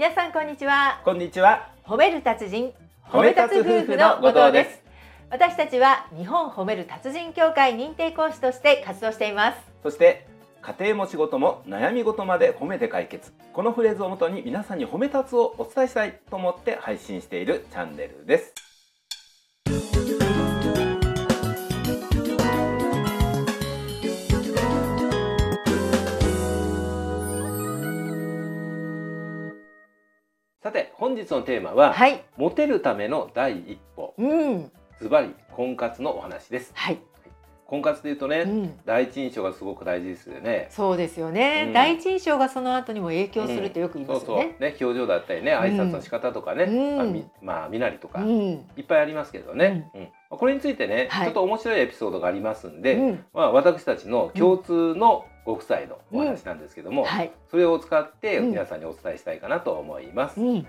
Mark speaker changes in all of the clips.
Speaker 1: 皆さんこんにちは
Speaker 2: こんにちは。
Speaker 1: 褒める達人
Speaker 2: 褒め立つ夫婦の後藤です
Speaker 1: 私たちは日本褒める達人協会認定講師として活動しています
Speaker 2: そして家庭も仕事も悩み事まで褒めて解決。このフレーズをもとに皆さんに褒め立つをお伝えしたいと思って配信しているチャンネルです。本日のテーマは、
Speaker 1: はい。
Speaker 2: モテるための第一歩。
Speaker 1: うん。
Speaker 2: ズバリ婚活のお話です。
Speaker 1: はい、
Speaker 2: 婚活で言うとね、
Speaker 1: うん、
Speaker 2: 第一印象がすごく大事ですよね。
Speaker 1: そうですよね、
Speaker 2: うん。
Speaker 1: 第一印象がその後にも影響するってよく言いますよね、
Speaker 2: そうそう。ね表情だったりね挨拶の仕方とかね、
Speaker 1: うん。
Speaker 2: まあみまあ身なりとか、
Speaker 1: うん。
Speaker 2: いっぱいありますけどね、うん。まあこれについてね、
Speaker 1: はい。
Speaker 2: ちょっと面白いエピソードがありますんで、
Speaker 1: うん。
Speaker 2: まあ、私たちの共通のご夫妻のお話なんですけども、
Speaker 1: はい、
Speaker 2: それを使って
Speaker 1: うん。
Speaker 2: 皆さんにお伝えしたいかなと思います、
Speaker 1: うん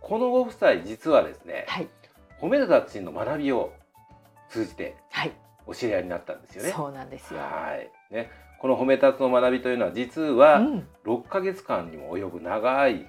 Speaker 2: このご夫妻実はですね、
Speaker 1: はい。
Speaker 2: 褒める達人の学びを通じて
Speaker 1: はい、
Speaker 2: お知り合いになったんですよね。
Speaker 1: そうなんですよ、
Speaker 2: はい。ね。この褒め立つの学びというのは実は
Speaker 1: うん、
Speaker 2: 6ヶ月間にも及ぶ長い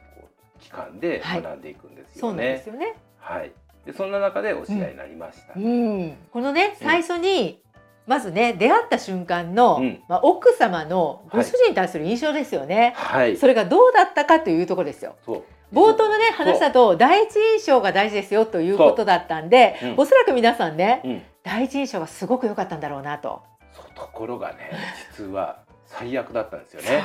Speaker 2: 期間で
Speaker 1: はい。
Speaker 2: 学んでいくんです
Speaker 1: そうなん
Speaker 2: よね。
Speaker 1: ですよね。
Speaker 2: はい。でそんな中でお知り合いになりました。
Speaker 1: うん、このね
Speaker 2: うん。
Speaker 1: 最初に、まずね出会った瞬間の、
Speaker 2: うん。
Speaker 1: まあ、奥様のご主人に対する印象ですよね、
Speaker 2: はい。
Speaker 1: それがどうだったかというところですよ。
Speaker 2: そう。
Speaker 1: 冒頭のね話だと第一印象が大事ですよということだったんで、
Speaker 2: う。ん。
Speaker 1: おそらく皆さんね
Speaker 2: うん。
Speaker 1: 第一印象がすごく良かったんだろうなと、
Speaker 2: ところがね実は最悪だったんですよね。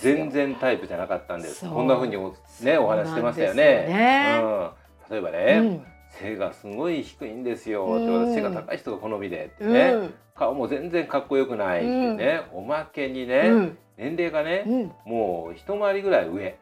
Speaker 2: 全然タイプじゃなかったんです。こんな風におねお話してましたよね。
Speaker 1: ね
Speaker 2: うん。例えば
Speaker 1: う
Speaker 2: ね、
Speaker 1: ん。
Speaker 2: 背がすごい低いんですよ。って
Speaker 1: うん
Speaker 2: 私背が高い人が好みでって
Speaker 1: う
Speaker 2: ね、
Speaker 1: ん。
Speaker 2: 顔も全然かっこよくないってね、おまけにね、
Speaker 1: うん。
Speaker 2: 年齢がね、
Speaker 1: うん。
Speaker 2: もう一回りぐらい上。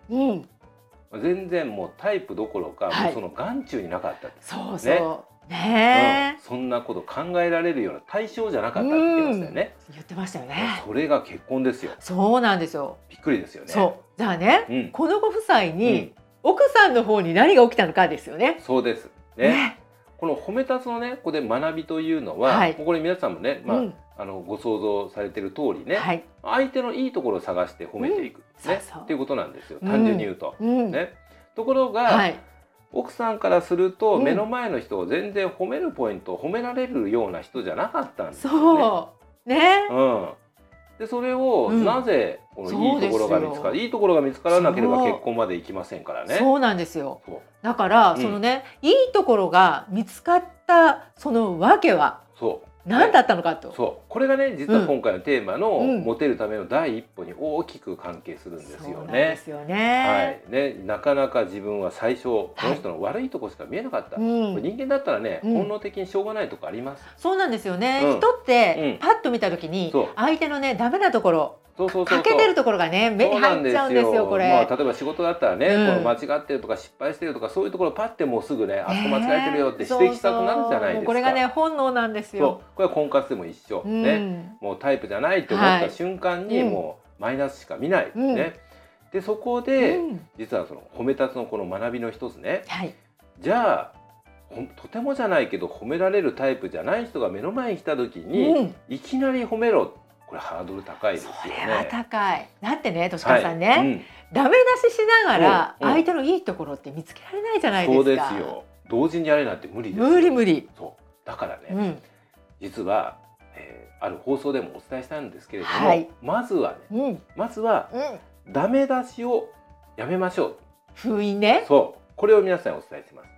Speaker 1: うん
Speaker 2: 全然もうタイプどころか、
Speaker 1: はい。
Speaker 2: その眼中になかった
Speaker 1: そうそう。ね
Speaker 2: うん。そんなこと考えられるような対象じゃなかったって言ってましたよね、
Speaker 1: 言ってましたよね。
Speaker 2: それが結婚ですよ。
Speaker 1: そうなんですよ、
Speaker 2: びっくりですよね。
Speaker 1: そう。じゃあね、
Speaker 2: うん。
Speaker 1: このご夫妻
Speaker 2: う
Speaker 1: に
Speaker 2: ん、
Speaker 1: 奥さんの方に何が起きたのかですよね。
Speaker 2: そうです。ね。この褒め立つのねここで学びというのは、
Speaker 1: はい。
Speaker 2: これ皆さんもね、まあ
Speaker 1: うん
Speaker 2: あのご想像されてる通りね、
Speaker 1: はい、
Speaker 2: 相手のいいところを探して褒めていく、
Speaker 1: うそう
Speaker 2: っていうことなんですよ。
Speaker 1: うん。
Speaker 2: 単純に言うと、
Speaker 1: うん。
Speaker 2: ね。ところが、
Speaker 1: はい、
Speaker 2: 奥さんからすると、
Speaker 1: うん。
Speaker 2: 目の前の人を全然褒めるポイントを褒められるような人じゃなかったんですよね。
Speaker 1: そう。ね。
Speaker 2: うん、でそれを
Speaker 1: うん。
Speaker 2: なぜこのいいところが見つかいいところが見つからなければ結婚まで行きませんからね。
Speaker 1: そうなんですよ。
Speaker 2: そう。
Speaker 1: だから、
Speaker 2: うん。
Speaker 1: そのねいいところが見つかったその訳は
Speaker 2: そう
Speaker 1: 何だったのかと、
Speaker 2: そう。これがね実は今回のテーマの、
Speaker 1: うん。
Speaker 2: モテるための第一歩に大きく関係するんです
Speaker 1: そうなんで
Speaker 2: よね。
Speaker 1: すよ
Speaker 2: は
Speaker 1: ね。
Speaker 2: い。ね、なかなか自分は最初この人の悪いところしか見えなかった、
Speaker 1: うん。
Speaker 2: これ人間だったらね、
Speaker 1: うん。
Speaker 2: 本能的にしょうがないとこあります。
Speaker 1: そうなんですよね。
Speaker 2: うん。
Speaker 1: 人って
Speaker 2: うん
Speaker 1: パッと見た時に相手のねダメなところ
Speaker 2: そうそうそう
Speaker 1: 欠けてるところがね目に入っちゃうんですよこれ。
Speaker 2: まあ、例えば仕事だったらね、
Speaker 1: うん。
Speaker 2: この間違ってるとか失敗してるとかそういうところパッてもうすぐね、あそこ間違えてるよって指
Speaker 1: ね
Speaker 2: 摘したくなるじゃないですか。
Speaker 1: これがね本能なんですよ。
Speaker 2: これは婚活でも一緒、
Speaker 1: うん。
Speaker 2: ね。もうタイプじゃないと思った瞬間に
Speaker 1: はい。
Speaker 2: もうマイナスしか見ない、
Speaker 1: うん。
Speaker 2: ね。でそこで、
Speaker 1: うん。
Speaker 2: 実はその褒め立つのこの学びの一つね。
Speaker 1: はい。
Speaker 2: じゃあとてもじゃないけど褒められるタイプじゃない人が目の前に来た時に、
Speaker 1: うん。
Speaker 2: いきなり褒めろこれハードル高いですよ
Speaker 1: そ
Speaker 2: ね。
Speaker 1: れは高い。だってね、としかさんね、
Speaker 2: はい。うん。
Speaker 1: ダメ出ししながら
Speaker 2: うんうん。
Speaker 1: 相手のいいところって見つけられないじゃないですか。
Speaker 2: そうですよ。同時にやれなんて無理ですよ。
Speaker 1: 無理無理。
Speaker 2: そう。だからね、
Speaker 1: うん。
Speaker 2: 実は、えーある放送でもお伝えしたんですけれども、
Speaker 1: はい。
Speaker 2: まずはね
Speaker 1: うん。
Speaker 2: まずは
Speaker 1: うん。
Speaker 2: ダメ出しをやめましょ
Speaker 1: 封印ね。
Speaker 2: う。そう。これを皆さんにお伝えします。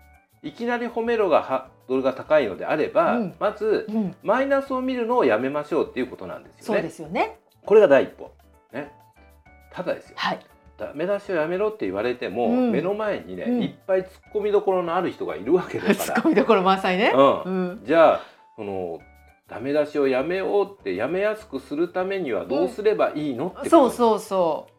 Speaker 2: いきなり褒めろがハードルが高いのであれば、
Speaker 1: うん。
Speaker 2: まず
Speaker 1: うん。
Speaker 2: マイナスを見るのをやめましょうっていうことなんです
Speaker 1: そう
Speaker 2: よね
Speaker 1: ですよね。
Speaker 2: これが第一歩。ね。ただですよ。
Speaker 1: はい。
Speaker 2: ダメ出しをやめろって言われても、
Speaker 1: うん。
Speaker 2: 目の前にね、
Speaker 1: うん。
Speaker 2: いっぱい突っ込みどころのある人がいるわけだ
Speaker 1: ツ
Speaker 2: か
Speaker 1: ッコミどころ満載ね。
Speaker 2: ら、うん。
Speaker 1: うん。
Speaker 2: じゃあそのダメ出しをやめようってやめやすくするためにはどうすればいいの、って
Speaker 1: そう
Speaker 2: う
Speaker 1: そうそう。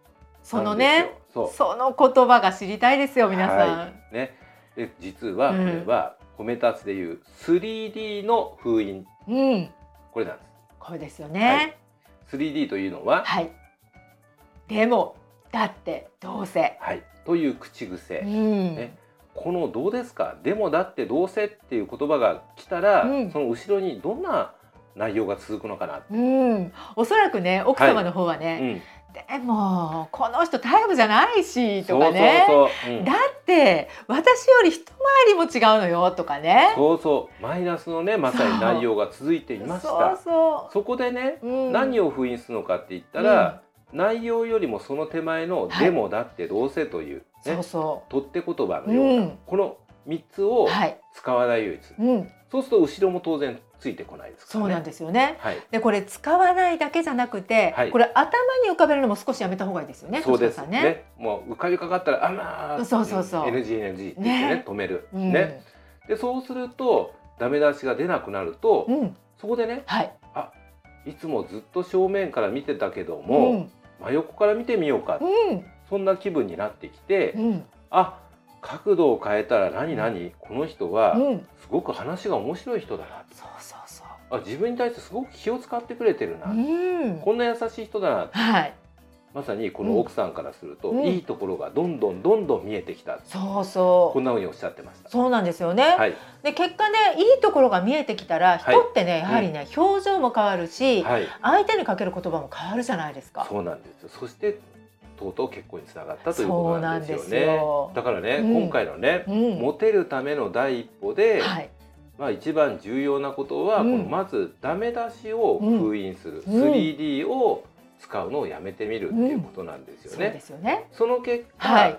Speaker 1: そのね、
Speaker 2: そう。
Speaker 1: その言葉が知りたいですよ皆さん。
Speaker 2: はい。ね。で実はこれは褒め立つでいう 3D の封印
Speaker 1: うん。
Speaker 2: これなんです
Speaker 1: これですよね。
Speaker 2: 3D というのは、
Speaker 1: はい。でもだってどうせ。
Speaker 2: はい、という口癖、
Speaker 1: うん。
Speaker 2: ねこの「どうですか?」でもだってどうせっていう言葉が来たら、
Speaker 1: うん
Speaker 2: その後ろにどんな内容が続くのかな、
Speaker 1: うん。おそらくね奥様の方はね、でもこの人タイプじゃないしとかね。だって私より一回りも違うのよとかね。
Speaker 2: そうそう。マイナスのねまさに内容が続いていました。
Speaker 1: そうそ
Speaker 2: そこでね、
Speaker 1: う、うん。
Speaker 2: 何を封印するのかって言ったら、内容よりもその手前の「
Speaker 1: はい。
Speaker 2: でもだってどうせ」という、ね。
Speaker 1: そうそ
Speaker 2: 取って言葉
Speaker 1: う、
Speaker 2: のような、
Speaker 1: うん。
Speaker 2: この3つを
Speaker 1: はい、
Speaker 2: 使わないようにする、
Speaker 1: うん、
Speaker 2: そうすると後ろも当然ついてこないですね。
Speaker 1: そうなんですよね。
Speaker 2: はい。
Speaker 1: でこれ使わないだけじゃなくて、
Speaker 2: はい。
Speaker 1: これ頭に浮かべるのも少しやめた方がいいですよね
Speaker 2: そうです
Speaker 1: 敏子さん
Speaker 2: ね。もう浮かびかかったらあまあ
Speaker 1: そうそうそう。
Speaker 2: NG NG ってね。
Speaker 1: ね
Speaker 2: 止める、
Speaker 1: うん、
Speaker 2: ね。でそうするとダメ出しが出なくなると、
Speaker 1: うん、
Speaker 2: そこでね
Speaker 1: はい、
Speaker 2: いつもずっと正面から見てたけど
Speaker 1: う
Speaker 2: も、
Speaker 1: ん、
Speaker 2: 真横から見てみようか、
Speaker 1: うん、
Speaker 2: そんな気分になってきて、
Speaker 1: うん、
Speaker 2: あ角度を変えたら何何？この人は
Speaker 1: うん、
Speaker 2: すごく話が面白い人だな
Speaker 1: そう
Speaker 2: あ自分に対してすごく気を使ってくれてるな、
Speaker 1: う、うん、
Speaker 2: こんな優しい人だな
Speaker 1: はい、
Speaker 2: まさにこの奥さんからすると、
Speaker 1: うん。
Speaker 2: いいところがどんどんどんどん見えてきた、
Speaker 1: そうそう。
Speaker 2: こんなふうにおっしゃってました。
Speaker 1: そうなんですよね。
Speaker 2: はい、
Speaker 1: で結果ねいいところが見えてきたら
Speaker 2: はい。
Speaker 1: 人ってね、やはりね、表情も変わるし、
Speaker 2: はい、
Speaker 1: 相手にかける言葉も変わるじゃないですか。
Speaker 2: そうなんですよ。そしてとうとう結婚につながったということなんですよね。
Speaker 1: すよ。
Speaker 2: だからね、
Speaker 1: うん。
Speaker 2: 今回のね、
Speaker 1: うん、
Speaker 2: モテるための第一歩で、
Speaker 1: はい、
Speaker 2: まあ一番重要なことは、
Speaker 1: うん。
Speaker 2: このまずダメ出しを封印する、
Speaker 1: うん。
Speaker 2: 3D を使うのをやめてみるっていうことなんですよね。
Speaker 1: ですよね。
Speaker 2: その結果、
Speaker 1: はい。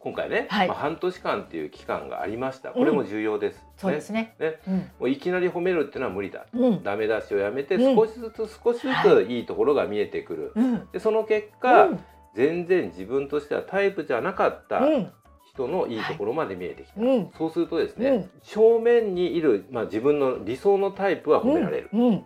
Speaker 2: 今回ね、
Speaker 1: はい。
Speaker 2: まあ、半年間っていう期間がありました。これも重要です。
Speaker 1: そうですね。
Speaker 2: ね。
Speaker 1: うん、
Speaker 2: もういきなり褒めるっていうのは無理だ。
Speaker 1: うん、
Speaker 2: ダメ出しをやめて
Speaker 1: うん。
Speaker 2: 少しずつ少しず
Speaker 1: は
Speaker 2: ついいところが見えてくる。
Speaker 1: うん、
Speaker 2: でその結果、
Speaker 1: うん、
Speaker 2: 全然自分としてはタイプじゃなかった
Speaker 1: うん、
Speaker 2: 人のいいところまで見えてきた。
Speaker 1: うん、
Speaker 2: そうするとですね、
Speaker 1: うん。
Speaker 2: 正面にいる、まあ、自分の理想のタイプは褒められる、
Speaker 1: うん、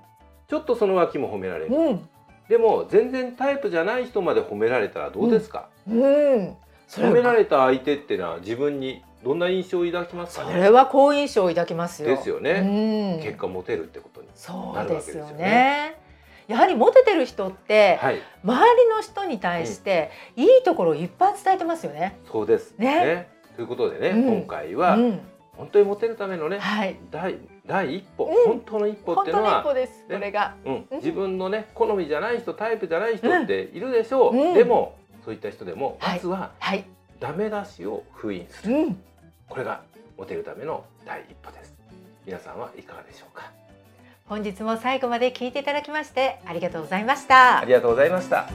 Speaker 2: ちょっとその脇も褒められる、
Speaker 1: うん、
Speaker 2: でも全然タイプじゃない人まで褒められたらどうですか、
Speaker 1: うん、
Speaker 2: 褒められた相手っていうのは自分にどんな印象を抱きますか？ね
Speaker 1: それは好印象を抱きますよ。
Speaker 2: ですよね、
Speaker 1: うん、
Speaker 2: 結果モテるってことになるわけですよ
Speaker 1: ね。やはりモテてる人って、
Speaker 2: はい。
Speaker 1: 周りの人に対していいところをいっぱい伝えてますよね。
Speaker 2: そうです。
Speaker 1: ね。
Speaker 2: ということでね、
Speaker 1: うん。
Speaker 2: 今回は
Speaker 1: うん、
Speaker 2: 本当にモテるためのね、
Speaker 1: はい。
Speaker 2: 第第一歩、
Speaker 1: うん。
Speaker 2: 本当の一歩っていうのは
Speaker 1: 歩です。
Speaker 2: ね
Speaker 1: これが。
Speaker 2: うん。
Speaker 1: うん。
Speaker 2: 自分のね好みじゃない人タイプじゃない人っているでしょう、
Speaker 1: うん。
Speaker 2: でもそういった人でも
Speaker 1: はい。
Speaker 2: まずは
Speaker 1: はい。
Speaker 2: ダメ出しを封印する、
Speaker 1: うん。
Speaker 2: これがモテるための第一歩です。皆さんはいかがでしょうか？
Speaker 1: 本日も最後まで聞いていただきましてありがとうございました
Speaker 2: あ。りがとうございました